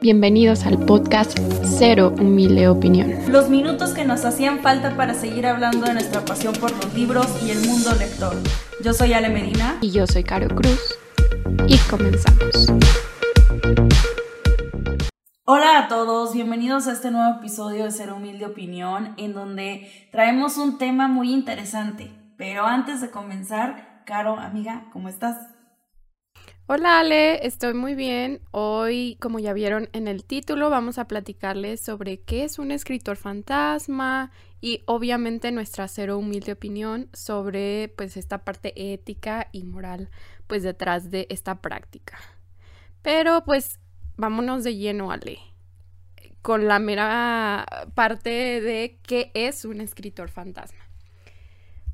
Bienvenidos al podcast Cero Humilde Opinión. Los minutos que nos hacían falta para seguir hablando de nuestra pasión por los libros y el mundo lector. Yo soy Ale Medina. Y yo soy Caro Cruz. Y comenzamos. Hola a todos, bienvenidos a este nuevo episodio de Cero Humilde Opinión, en donde traemos un tema muy interesante. Pero antes de comenzar, Caro, amiga, ¿cómo estás? Hola Ale, estoy muy bien. Hoy, como ya vieron en el título, vamos a platicarles sobre qué es un escritor fantasma y obviamente nuestra cero humilde opinión sobre pues esta parte ética y moral pues detrás de esta práctica. Pero pues vámonos de lleno Ale con la mera parte de qué es un escritor fantasma.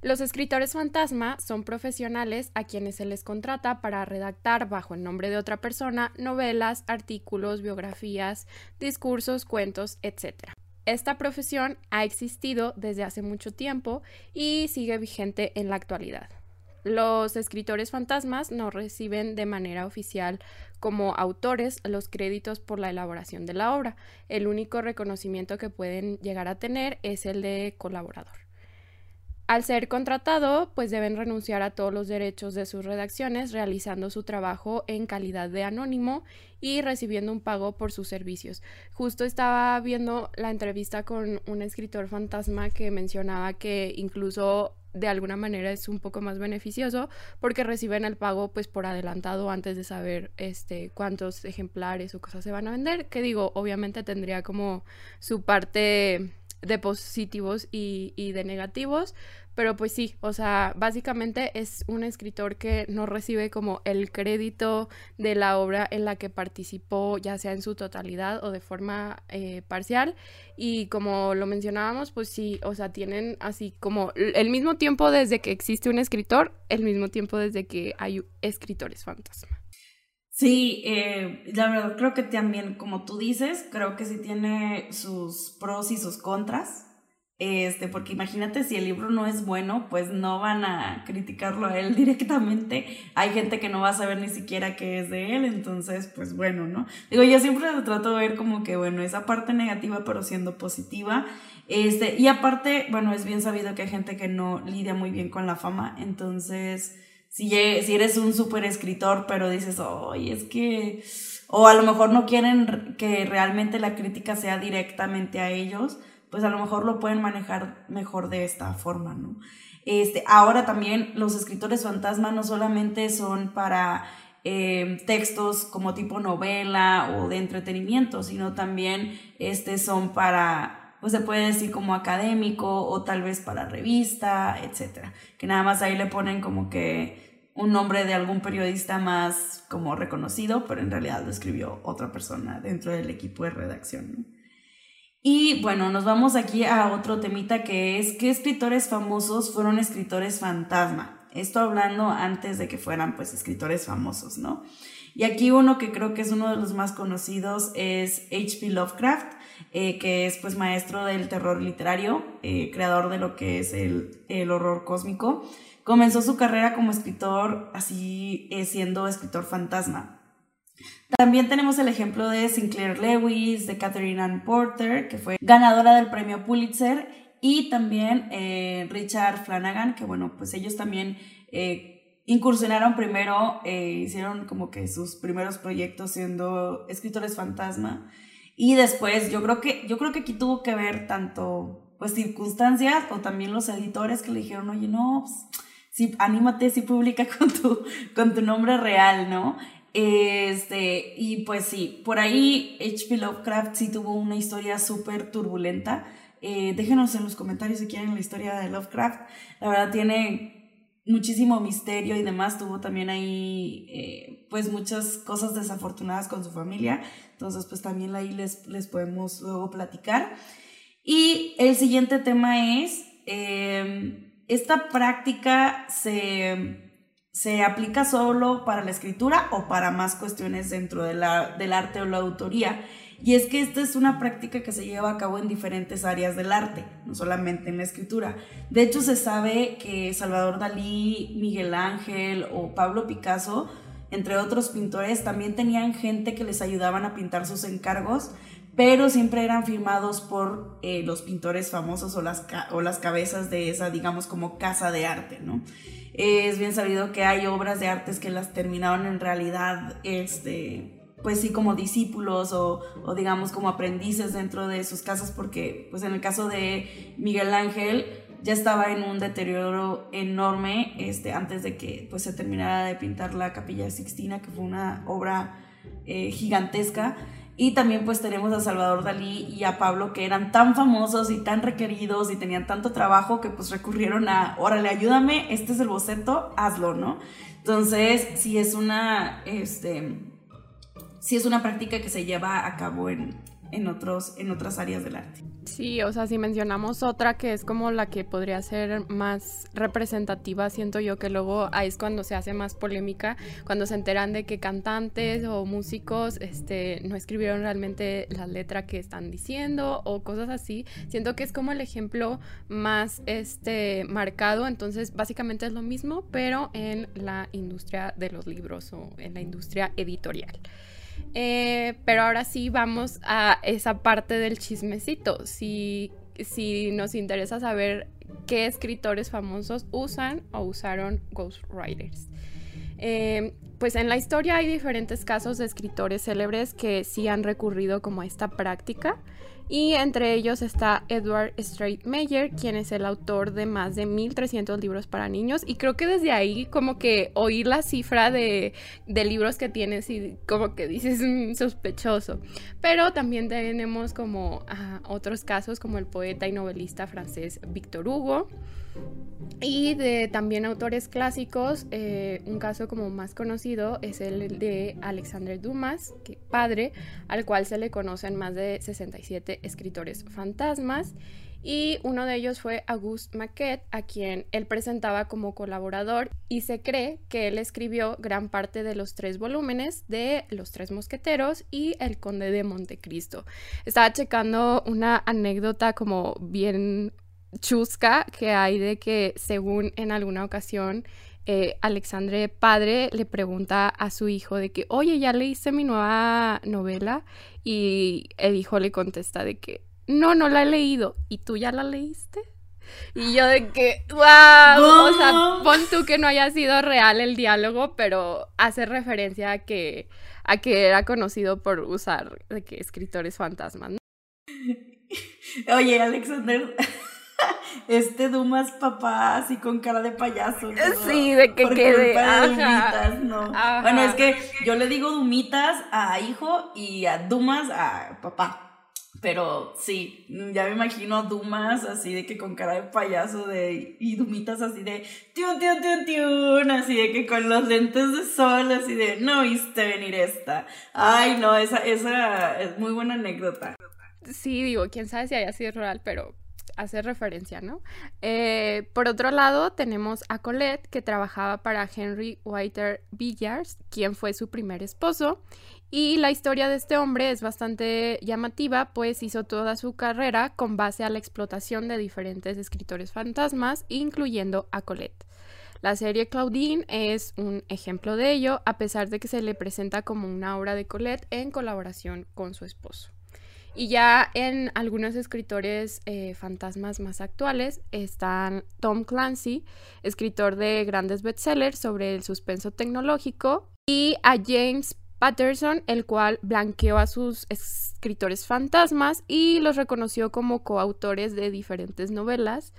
Los escritores fantasma son profesionales a quienes se les contrata para redactar bajo el nombre de otra persona novelas, artículos, biografías, discursos, cuentos, etc. Esta profesión ha existido desde hace mucho tiempo y sigue vigente en la actualidad. Los escritores fantasmas no reciben de manera oficial como autores los créditos por la elaboración de la obra. El único reconocimiento que pueden llegar a tener es el de colaborador. Al ser contratado, pues deben renunciar a todos los derechos de sus redacciones, realizando su trabajo en calidad de anónimo y recibiendo un pago por sus servicios. Justo estaba viendo la entrevista con un escritor fantasma que mencionaba que incluso de alguna manera es un poco más beneficioso porque reciben el pago pues por adelantado antes de saber este cuántos ejemplares o cosas se van a vender que digo obviamente tendría como su parte de positivos y, y de negativos pero pues sí, o sea, básicamente es un escritor que no recibe como el crédito de la obra en la que participó, ya sea en su totalidad o de forma eh, parcial. Y como lo mencionábamos, pues sí, o sea, tienen así como el mismo tiempo desde que existe un escritor, el mismo tiempo desde que hay escritores fantasma. Sí, eh, la verdad creo que también, como tú dices, creo que sí tiene sus pros y sus contras. Este, porque imagínate si el libro no es bueno, pues no van a criticarlo a él directamente. Hay gente que no va a saber ni siquiera qué es de él, entonces, pues bueno, ¿no? Digo, yo siempre trato de ver como que, bueno, esa parte negativa, pero siendo positiva. Este, y aparte, bueno, es bien sabido que hay gente que no lidia muy bien con la fama, entonces, si, si eres un súper escritor, pero dices, oye, es que, o a lo mejor no quieren que realmente la crítica sea directamente a ellos, pues a lo mejor lo pueden manejar mejor de esta forma, ¿no? Este, ahora también los escritores fantasma no solamente son para eh, textos como tipo novela o de entretenimiento, sino también este, son para, pues se puede decir como académico o tal vez para revista, etcétera. Que nada más ahí le ponen como que un nombre de algún periodista más como reconocido, pero en realidad lo escribió otra persona dentro del equipo de redacción. ¿no? Y bueno, nos vamos aquí a otro temita que es qué escritores famosos fueron escritores fantasma. Esto hablando antes de que fueran pues escritores famosos, ¿no? Y aquí uno que creo que es uno de los más conocidos es H.P. Lovecraft, eh, que es pues maestro del terror literario, eh, creador de lo que es el, el, horror cósmico. Comenzó su carrera como escritor así eh, siendo escritor fantasma. También tenemos el ejemplo de Sinclair Lewis, de Catherine Ann Porter, que fue ganadora del premio Pulitzer, y también Richard Flanagan, que bueno, pues ellos también incursionaron primero, eh, hicieron como que sus primeros proyectos siendo escritores fantasma, y después yo creo que, yo creo que aquí tuvo que ver tanto pues circunstancias o también los editores que le dijeron, oye, no, pues, sí, anímate, sí publica con tu, con tu nombre real, ¿no? Este, y pues sí, por ahí H.P. Lovecraft sí tuvo una historia súper turbulenta. Eh, déjenos en los comentarios si quieren la historia de Lovecraft. La verdad tiene muchísimo misterio y demás. Tuvo también ahí eh, pues muchas cosas desafortunadas con su familia. Entonces pues también ahí les, les podemos luego platicar. Y el siguiente tema es, eh, esta práctica se se aplica solo para la escritura o para más cuestiones dentro de la, del arte o la autoría. Y es que esta es una práctica que se lleva a cabo en diferentes áreas del arte, no solamente en la escritura. De hecho, se sabe que Salvador Dalí, Miguel Ángel o Pablo Picasso entre otros pintores, también tenían gente que les ayudaban a pintar sus encargos, pero siempre eran firmados por eh, los pintores famosos o las, o las cabezas de esa, digamos, como casa de arte, ¿no? Es bien sabido que hay obras de artes que las terminaron en realidad, este, pues sí, como discípulos o, digamos como aprendices dentro de sus casas, porque pues en el caso de Miguel Ángel ya estaba en un deterioro enorme este, antes de que pues se terminara de pintar la Capilla Sixtina, que fue una obra eh, gigantesca. Y también pues tenemos a Salvador Dalí y a Pablo que eran tan famosos y tan requeridos y tenían tanto trabajo que pues recurrieron a, órale, ayúdame, este es el boceto, hazlo, ¿no? Entonces, sí es una, este, sí es una práctica que se lleva a cabo en, en, otros, en otras áreas del arte. Sí, o sea, si mencionamos otra que es como la que podría ser más representativa, siento yo que luego ahí es cuando se hace más polémica, cuando se enteran de que cantantes o músicos este, no escribieron realmente la letra que están diciendo o cosas así. Siento que es como el ejemplo más este, marcado, entonces básicamente es lo mismo, pero en la industria de los libros o en la industria editorial. Eh, pero ahora sí vamos a esa parte del chismecito. Si, si nos interesa saber qué escritores famosos usan o usaron ghostwriters. Eh, pues en la historia hay diferentes casos de escritores célebres que sí han recurrido como a esta práctica y entre ellos está Edward Meyer, quien es el autor de más de 1300 libros para niños y creo que desde ahí como que oír la cifra de, libros que tienes y como que dices mm, sospechoso. Pero también tenemos como ah, otros casos como el poeta y novelista francés Victor Hugo. Y de también autores clásicos, eh, un caso como más conocido es el de Alexander Dumas, que padre, al cual se le conocen más de 67 escritores fantasmas. Y uno de ellos fue Auguste Maquet, a quien él presentaba como colaborador y se cree que él escribió gran parte de los tres volúmenes de Los Tres Mosqueteros y El Conde de Montecristo. Estaba checando una anécdota como bien chusca que hay de que según en alguna ocasión eh, Alexandre padre le pregunta a su hijo de que, oye, ¿ya leíste mi nueva novela? Y el hijo le contesta de que, no, no la he leído. ¿Y tú ya la leíste? Y yo de que, wow, o sea, pon tú que no haya sido real el diálogo, pero hace referencia a que, a que era conocido por usar de que escritores fantasmas. Oye, Alexander, este Dumas papá así con cara de payaso. Sí, de que quede. no. Bueno, es que yo le digo Dumitas a hijo y a Dumas a papá. Pero sí, ya me imagino a Dumas así de que con cara de payaso de, y Dumitas así de tiun, tiun, tiun, tiun, así de que con los lentes de sol, así de no viste venir esta. Ay, no, esa, esa es muy buena anécdota. Sí, digo, quién sabe si haya sido real, pero hacer referencia, ¿no? Eh, por otro lado, tenemos a Colette, que trabajaba para Henry Whiter Villars, quien fue su primer esposo. Y la historia de este hombre es bastante llamativa, pues hizo toda su carrera con base a la explotación de diferentes escritores fantasmas, incluyendo a Colette. La serie Claudine es un ejemplo de ello, a pesar de que se le presenta como una obra de Colette en colaboración con su esposo. Y ya en algunos escritores eh, fantasmas más actuales están Tom Clancy, escritor de grandes bestsellers sobre el suspenso tecnológico, y a James Patterson, el cual blanqueó a sus escritores fantasmas y los reconoció como coautores de diferentes novelas.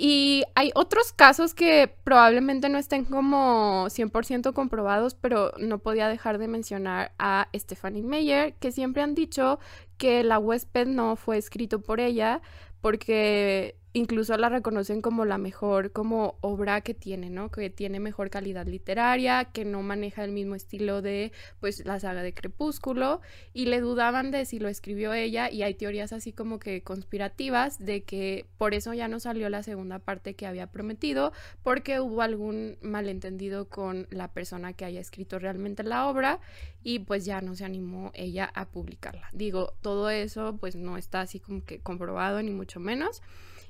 Y hay otros casos que probablemente no estén como 100% comprobados, pero no podía dejar de mencionar a Stephanie Meyer, que siempre han dicho que La huésped no fue escrito por ella porque incluso la reconocen como la mejor como obra que tiene, ¿no? Que tiene mejor calidad literaria, que no maneja el mismo estilo de pues la saga de Crepúsculo y le dudaban de si lo escribió ella y hay teorías así como que conspirativas de que por eso ya no salió la segunda parte que había prometido porque hubo algún malentendido con la persona que haya escrito realmente la obra y pues ya no se animó ella a publicarla. Digo, todo eso pues no está así como que comprobado ni mucho menos.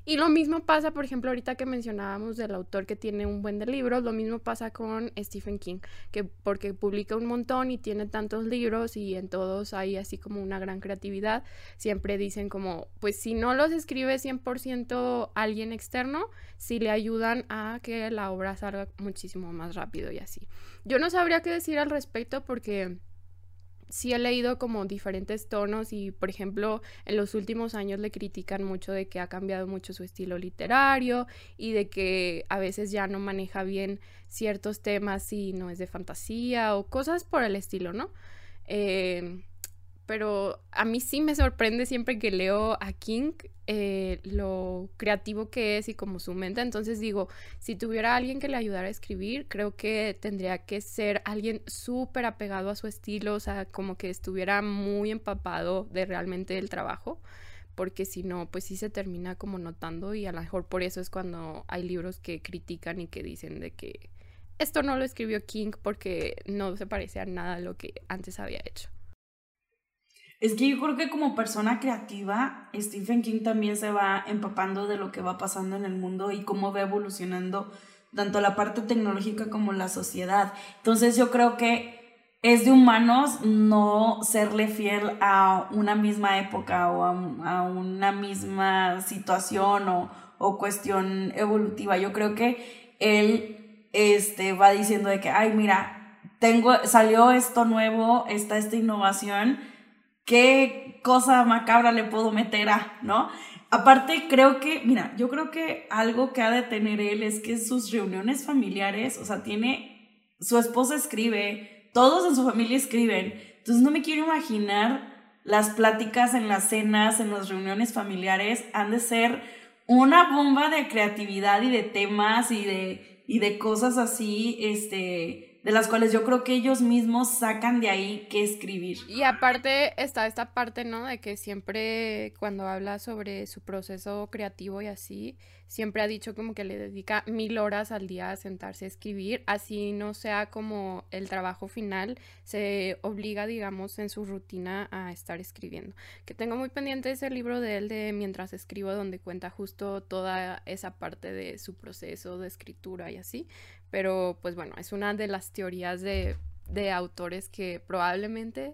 Y lo mismo pasa, por ejemplo, ahorita que mencionábamos del autor que tiene un buen de libros, lo mismo pasa con Stephen King, que porque publica un montón y tiene tantos libros y en todos hay así como una gran creatividad, siempre dicen como, pues si no los escribe 100% alguien externo, sí le ayudan a que la obra salga muchísimo más rápido y así. Yo no sabría qué decir al respecto porque sí he leído como diferentes tonos y, por ejemplo, en los últimos años le critican mucho de que ha cambiado mucho su estilo literario y de que a veces ya no maneja bien ciertos temas si no es de fantasía o cosas por el estilo, ¿no? Eh, pero a mí sí me sorprende siempre que leo a King eh, lo creativo que es y como su mente. Entonces digo, si tuviera alguien que le ayudara a escribir, creo que tendría que ser alguien súper apegado a su estilo, o sea, como que estuviera muy empapado de realmente el trabajo, porque si no, pues sí se termina como notando y a lo mejor por eso es cuando hay libros que critican y que dicen de que esto no lo escribió King porque no se parece a nada a lo que antes había hecho. Es que yo creo que como persona creativa, Stephen King también se va empapando de lo que va pasando en el mundo y cómo va evolucionando tanto la parte tecnológica como la sociedad. Entonces yo creo que es de humanos no serle fiel a una misma época o a, una misma situación o, o, cuestión evolutiva. Yo creo que él este, va diciendo de que, ay, mira, tengo, salió esto nuevo, está esta innovación qué cosa macabra le puedo meter a, ¿no? Aparte, creo que, mira, yo creo que algo que ha de tener él es que sus reuniones familiares, o sea, tiene, su esposa escribe, todos en su familia escriben, entonces no me quiero imaginar las pláticas en las cenas, en las reuniones familiares, han de ser una bomba de creatividad y de temas y de, y de cosas así, este, de las cuales yo creo que ellos mismos sacan de ahí que escribir. Y aparte está esta parte, ¿no? De que siempre cuando habla sobre su proceso creativo y así, siempre ha dicho como que le dedica mil horas al día a sentarse a escribir, así no sea como el trabajo final, se obliga, digamos, en su rutina a estar escribiendo. Que tengo muy pendiente ese libro de él de Mientras escribo, donde cuenta justo toda esa parte de su proceso de escritura y así, pero pues bueno, es una de las teorías de, autores que probablemente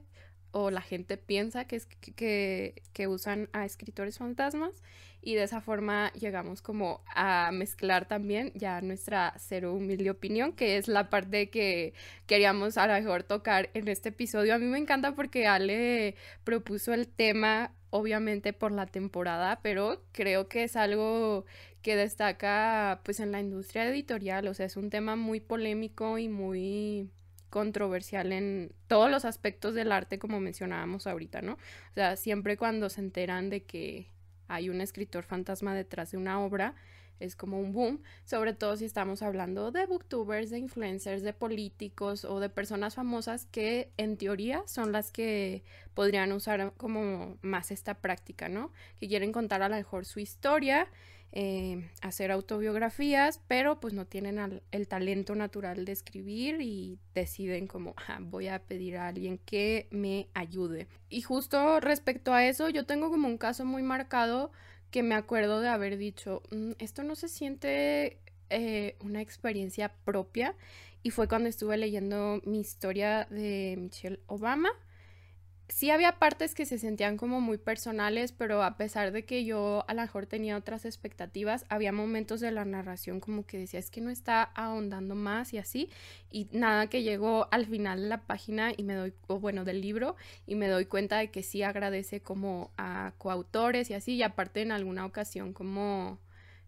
o la gente piensa que, es, que, que, usan a escritores fantasmas y de esa forma llegamos como a mezclar también ya nuestra cero humilde opinión, que es la parte que queríamos a lo mejor tocar en este episodio. A mí me encanta porque Ale propuso el tema obviamente por la temporada, pero creo que es algo que destaca pues en la industria editorial, o sea, es un tema muy polémico y muy controversial en todos los aspectos del arte como mencionábamos ahorita, ¿no? O sea, siempre cuando se enteran de que hay un escritor fantasma detrás de una obra, es como un boom, sobre todo si estamos hablando de booktubers, de influencers, de políticos o de personas famosas que en teoría son las que podrían usar como más esta práctica, ¿no? Que quieren contar a lo mejor su historia eh, hacer autobiografías, pero pues no tienen el talento natural de escribir y deciden como voy a pedir a alguien que me ayude. Y justo respecto a eso, yo tengo como un caso muy marcado que me acuerdo de haber dicho, mm, esto no se siente eh, una experiencia propia y fue cuando estuve leyendo mi historia de Michelle Obama sí había partes que se sentían como muy personales, pero a pesar de que yo a lo mejor tenía otras expectativas, había momentos de la narración como que decía, es que no está ahondando más y así, y nada que llegó al final de la página y me doy, o bueno, del libro, y me doy cuenta de que sí agradece como a coautores y así, y aparte en alguna ocasión como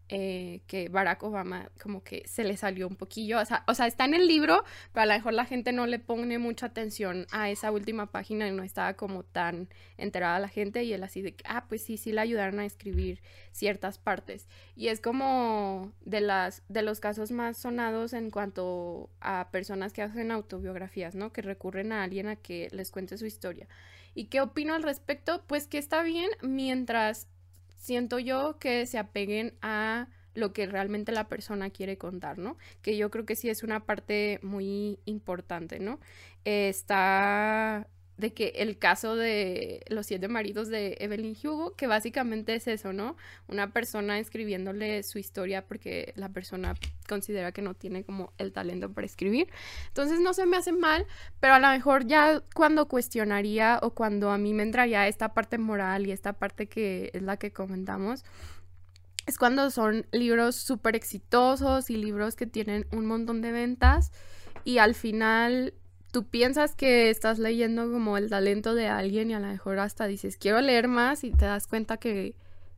eh, que Barack Obama como que se le salió un poquillo, o sea, está en el libro, pero a lo mejor la gente no le pone mucha atención a esa última página y no estaba como tan enterada la gente y él así de que, ah, pues sí, sí le ayudaron a escribir ciertas partes. Y es como de, las, de los casos más sonados en cuanto a personas que hacen autobiografías, ¿no? Que recurren a alguien a que les cuente su historia. ¿Y qué opino al respecto? Pues que está bien mientras siento yo que se apeguen a lo que realmente la persona quiere contar, ¿no? Que yo creo que sí es una parte muy importante, ¿no? está de que el caso de los siete maridos de Evelyn Hugo, que básicamente es eso, ¿no? Una persona escribiéndole su historia porque la persona considera que no tiene como el talento para escribir. Entonces no se me hace mal, pero a lo mejor ya cuando cuestionaría o cuando a mí me entraría esta parte moral y esta parte que es la que comentamos, es cuando son libros súper exitosos y libros que tienen un montón de ventas y al final tú piensas que estás leyendo como el talento de alguien y a lo mejor hasta dices, quiero leer más y te das cuenta que,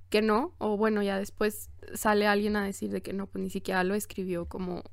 que no, o bueno, ya después sale alguien a decir de que no, pues ni siquiera lo escribió como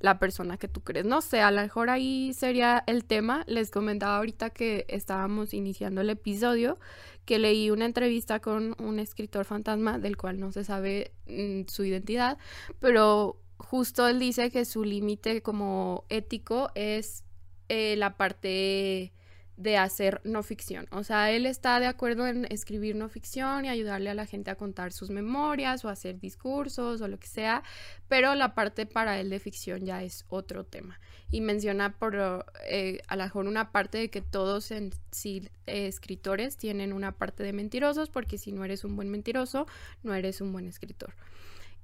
la persona que tú crees. No sé, a lo mejor ahí sería el tema. Les comentaba ahorita que estábamos iniciando el episodio, que leí una entrevista con un escritor fantasma del cual no se sabe mm, su identidad, pero justo él dice que su límite como ético es eh, la parte de hacer no ficción. O sea, él está de acuerdo en escribir no ficción y ayudarle a la gente a contar sus memorias o hacer discursos o lo que sea, pero la parte para él de ficción ya es otro tema. Y menciona por eh, a lo mejor una parte de que todos en sí eh, escritores tienen una parte de mentirosos, porque si no eres un buen mentiroso, no eres un buen escritor.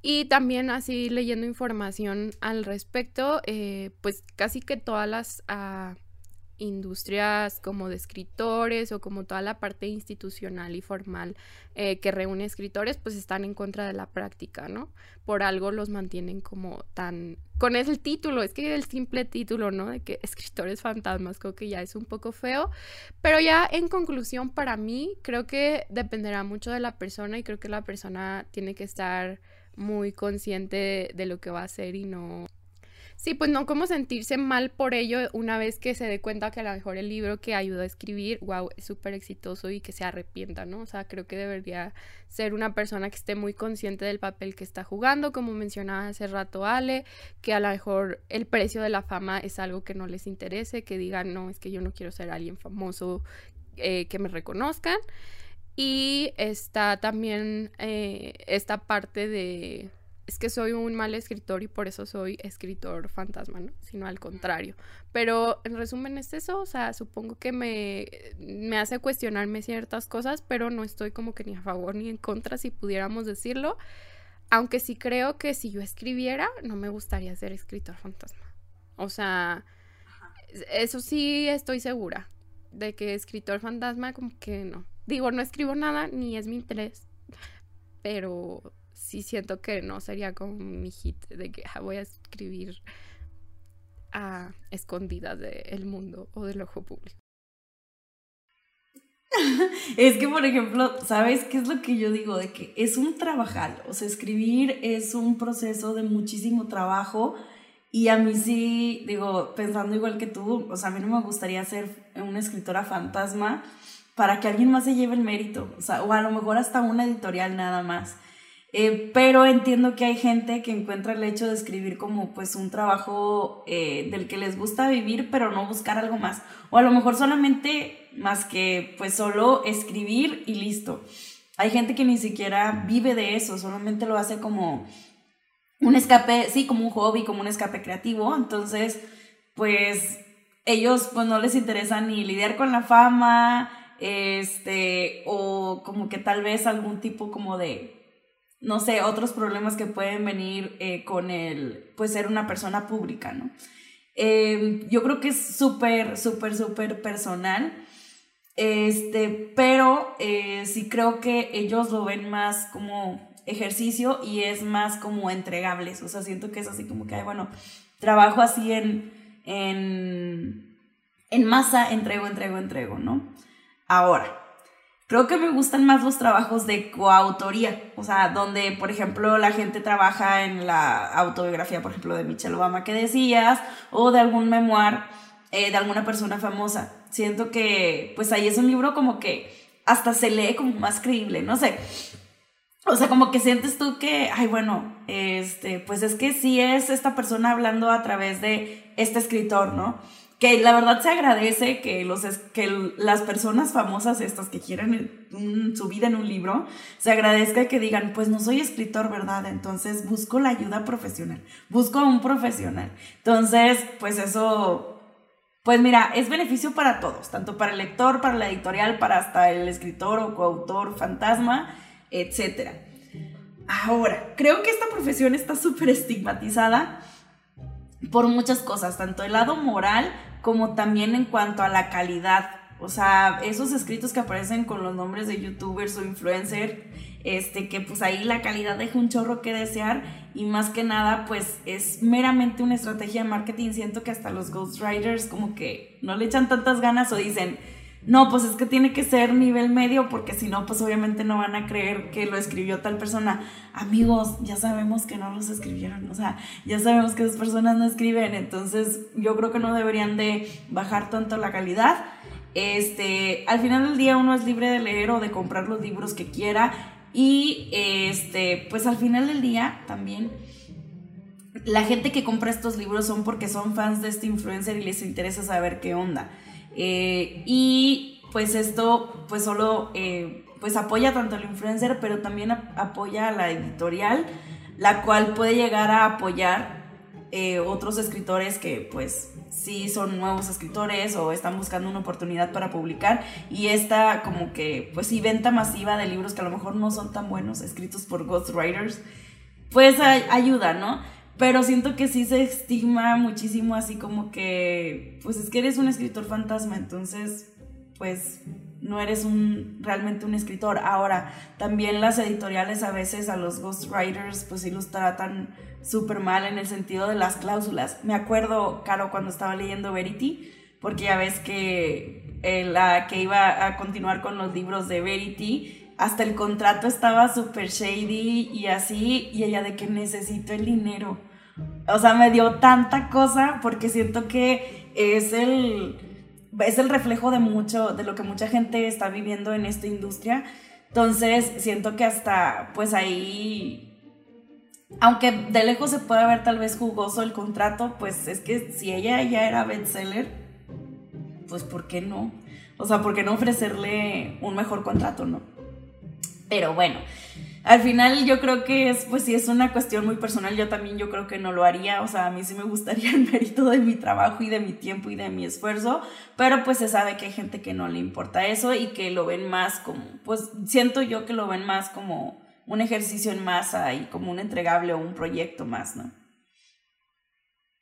Y también así leyendo información al respecto, eh, pues casi que todas las ah, industrias como de escritores o como toda la parte institucional y formal eh, que reúne escritores, pues están en contra de la práctica, ¿no? Por algo los mantienen como tan... Con ese título, es que el simple título, ¿no? De que escritores fantasmas, creo que ya es un poco feo, pero ya en conclusión para mí, creo que dependerá mucho de la persona y creo que la persona tiene que estar muy consciente de, lo que va a hacer y no... Sí, pues no como sentirse mal por ello una vez que se dé cuenta que a lo mejor el libro que ayudó a escribir, wow, es súper exitoso y que se arrepienta, ¿no? O sea, creo que debería ser una persona que esté muy consciente del papel que está jugando, como mencionaba hace rato Ale, que a lo mejor el precio de la fama es algo que no les interese, que digan, no, es que yo no quiero ser alguien famoso, eh, que me reconozcan. Y está también eh, esta parte de, es que soy un mal escritor y por eso soy escritor fantasma, ¿no? Sino al contrario. Pero en resumen es eso, o sea, supongo que me, me hace cuestionarme ciertas cosas, pero no estoy como que ni a favor ni en contra, si pudiéramos decirlo. Aunque sí creo que si yo escribiera, no me gustaría ser escritor fantasma. O sea, eso sí estoy segura, de que escritor fantasma como que no. Digo, no escribo nada, ni es mi interés, pero sí siento que no sería como mi hit de que ah, voy a escribir a escondidas del mundo o del ojo público. es que, por ejemplo, ¿sabes qué es lo que yo digo? De que es un trabajar, o sea, escribir es un proceso de muchísimo trabajo y a mí sí, digo, pensando igual que tú, o sea, a mí no me gustaría ser una escritora fantasma para que alguien más se lleve el mérito, o, a lo mejor hasta una editorial nada más. Eh, pero entiendo que hay gente que encuentra el hecho de escribir como pues un trabajo eh, del que les gusta vivir, pero no buscar algo más. O a lo mejor solamente más que pues solo escribir y listo. Hay gente que ni siquiera vive de eso, solamente lo hace como un escape, sí, como un hobby, como un escape creativo. Entonces, pues ellos pues no les interesa ni lidiar con la fama, este, o como que tal vez algún tipo como de, no sé, otros problemas que pueden venir eh, con el, pues ser una persona pública, ¿no? Em, yo creo que es súper, súper, súper personal, este, pero eh, sí creo que ellos lo ven más como ejercicio y es más como entregables, o sea, siento que es así como que, bueno, trabajo así en, en, en masa, entrego, entrego, entrego, ¿no? Ahora, creo que me gustan más los trabajos de coautoría, o sea, donde, por ejemplo, la gente trabaja en la autobiografía, por ejemplo, de Michelle Obama que decías, o de algún memoir eh, de alguna persona famosa. Siento que, pues ahí es un libro como que hasta se lee como más creíble, no sé. O sea, como que sientes tú que, ay, bueno, este, pues es que sí es esta persona hablando a través de este escritor, ¿no? Que la verdad se agradece que, los, que las personas famosas estas que quieren su vida en un libro, se agradezca que digan, pues no soy escritor, ¿verdad? Entonces busco la ayuda profesional, busco a un profesional. Entonces, pues eso, Pues mira, es beneficio para todos, tanto para el lector, para la editorial, para hasta el escritor o coautor fantasma, etc. Ahora, creo que esta profesión está súper estigmatizada por muchas cosas, tanto el lado moral como también en cuanto a la calidad. O sea, esos escritos que aparecen con los nombres de youtubers o influencers, este, que pues ahí la calidad deja un chorro que desear y más que nada pues es meramente una estrategia de marketing. Siento que hasta los ghostwriters como que no le echan tantas ganas o dicen, no, pues es que tiene que ser nivel medio porque si no, pues obviamente no van a creer que lo escribió tal persona. Amigos, ya sabemos que no los escribieron, o sea, ya sabemos que esas personas no escriben, entonces yo creo que no deberían de bajar tanto la calidad. Este, al final del día uno es libre de leer o de comprar los libros que quiera y este, pues al final del día también la gente que compra estos libros son porque son fans de este influencer y les interesa saber qué onda. Eh, y pues esto pues solo eh, pues apoya tanto al influencer, pero también apoya a la editorial, la cual puede llegar a apoyar eh, otros escritores que pues sí son nuevos escritores o están buscando una oportunidad para publicar y esta como que pues sí venta masiva de libros que a lo mejor no son tan buenos escritos por ghostwriters pues ayuda, ¿no? Pero siento que sí se estigma muchísimo así como que, pues es que eres un escritor fantasma, entonces, pues no eres un, realmente un escritor. Ahora, también las editoriales a veces a los ghostwriters, pues sí los tratan súper mal en el sentido de las cláusulas. Me acuerdo, Caro, cuando estaba leyendo Verity, porque ya ves que eh, la que iba a continuar con los libros de Verity, hasta el contrato estaba súper shady y así, y ella de que necesito el dinero. O sea, me dio tanta cosa porque siento que es el, es el reflejo de mucho, de lo que mucha gente está viviendo en esta industria. Entonces, siento que hasta, pues ahí, aunque de lejos se puede ver tal vez jugoso el contrato, pues es que si ella ya era bestseller, pues ¿por qué no? O sea, ¿por qué no ofrecerle un mejor contrato, no? Pero bueno, al final yo creo que es, pues es una cuestión muy personal. Yo también yo creo que no lo haría. O sea, a mí sí me gustaría el mérito de mi trabajo y de mi tiempo y de mi esfuerzo. Pero pues se sabe que hay gente que no le importa eso y que lo ven más como, pues siento yo que lo ven más como un ejercicio en masa y como un entregable o un proyecto más, ¿no?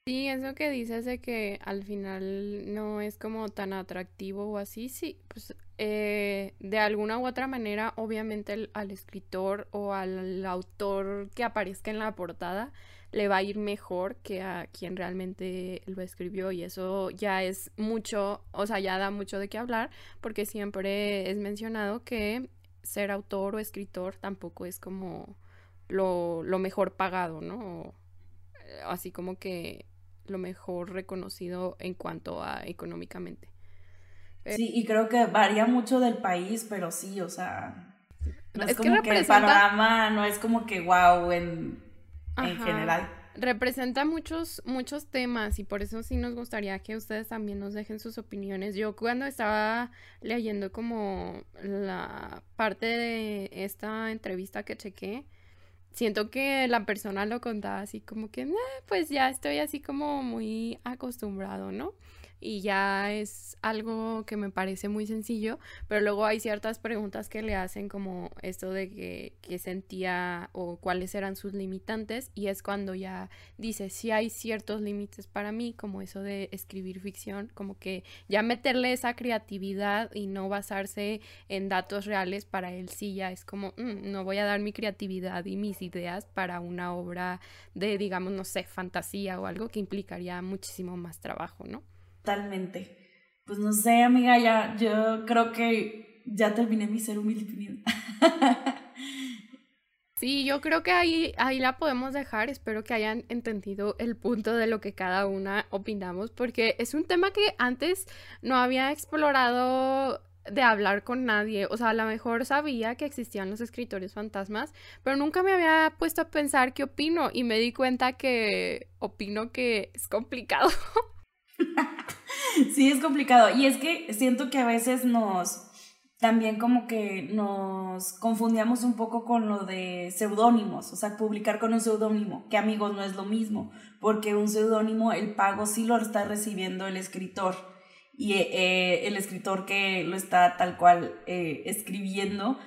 Sí, eso que dices de que al final no es como tan atractivo o así, sí, pues eh, de alguna u otra manera, obviamente al escritor o al autor que aparezca en la portada le va a ir mejor que a quien realmente lo escribió y eso ya es mucho, o sea, ya da mucho de qué hablar porque siempre es mencionado que ser autor o escritor tampoco es como lo, lo mejor pagado, ¿no? así como que lo mejor reconocido en cuanto a económicamente. Eh, sí, y creo que varía mucho del país, pero sí, o sea, no es, como que, el panorama no es como que wow en, en general. Representa muchos, muchos temas y por eso sí nos gustaría que ustedes también nos dejen sus opiniones. Yo cuando estaba leyendo como la parte de esta entrevista que chequé, siento que la persona lo contaba así como que, pues ya estoy así como muy acostumbrado, ¿no? Y ya es algo que me parece muy sencillo, pero luego hay ciertas preguntas que le hacen como esto de que, que sentía o cuáles eran sus limitantes y es cuando ya dice si hay ciertos límites para mí, como eso de escribir ficción, como que ya meterle esa creatividad y no basarse en datos reales para él sí ya es como mm, no voy a dar mi creatividad y mis ideas para una obra de digamos no sé fantasía o algo que implicaría muchísimo más trabajo, ¿no? Totalmente. Pues no sé, amiga, ya yo creo que ya terminé mi ser humilde Sí, yo creo que ahí, ahí la podemos dejar. Espero que hayan entendido el punto de lo que cada una opinamos, porque es un tema que antes no había explorado de hablar con nadie. O sea, a lo mejor sabía que existían los escritores fantasmas, pero nunca me había puesto a pensar qué opino y me di cuenta que opino que es complicado. sí, es complicado. Y es que siento que a veces nos, también como que nos confundíamos un poco con lo de seudónimos, o sea, publicar con un seudónimo, que amigos no es lo mismo, porque un seudónimo, el pago sí lo está recibiendo el escritor. y eh, el escritor que lo está tal cual eh, escribiendo.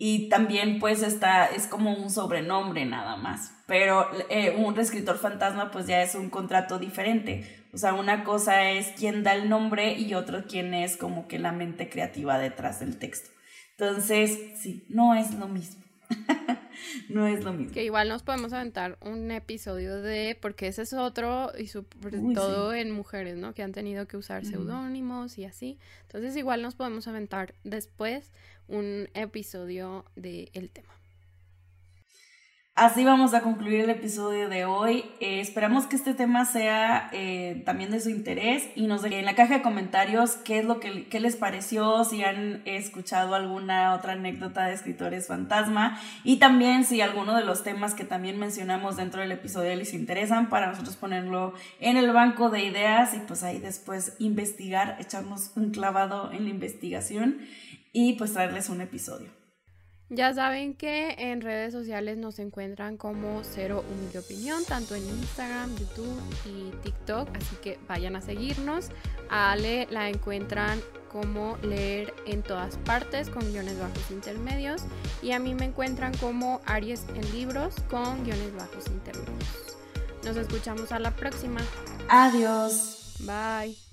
Y también pues está, es como un sobrenombre nada más. Pero eh, un escritor fantasma pues ya es un contrato diferente. O sea, una cosa es quien da el nombre y otro quien es como que la mente creativa detrás del texto. Entonces, sí, no es lo mismo. no es lo mismo. Que igual nos podemos aventar un episodio de, porque ese es otro, y sobre todo en mujeres, ¿no? Que han tenido que usar seudónimos y así. Entonces igual nos podemos aventar después un episodio del el tema. Así vamos a concluir el episodio de hoy. Eh, esperamos que este tema sea eh, también de su interés y nos dejen en la caja de comentarios qué es lo que qué les pareció, si han escuchado alguna otra anécdota de escritores fantasma y también si alguno de los temas que también mencionamos dentro del episodio les interesan para nosotros ponerlo en el banco de ideas y pues ahí después investigar, echarnos un clavado en la investigación y pues traerles un episodio. Ya saben que en redes sociales nos encuentran como Cero Humilde Opinión, tanto en Instagram, YouTube y TikTok, así que vayan a seguirnos. A Ale la encuentran como leer en todas partes con guiones bajos intermedios y a mí me encuentran como Aries en libros con guiones bajos intermedios. Nos escuchamos a la próxima. Adiós. Bye.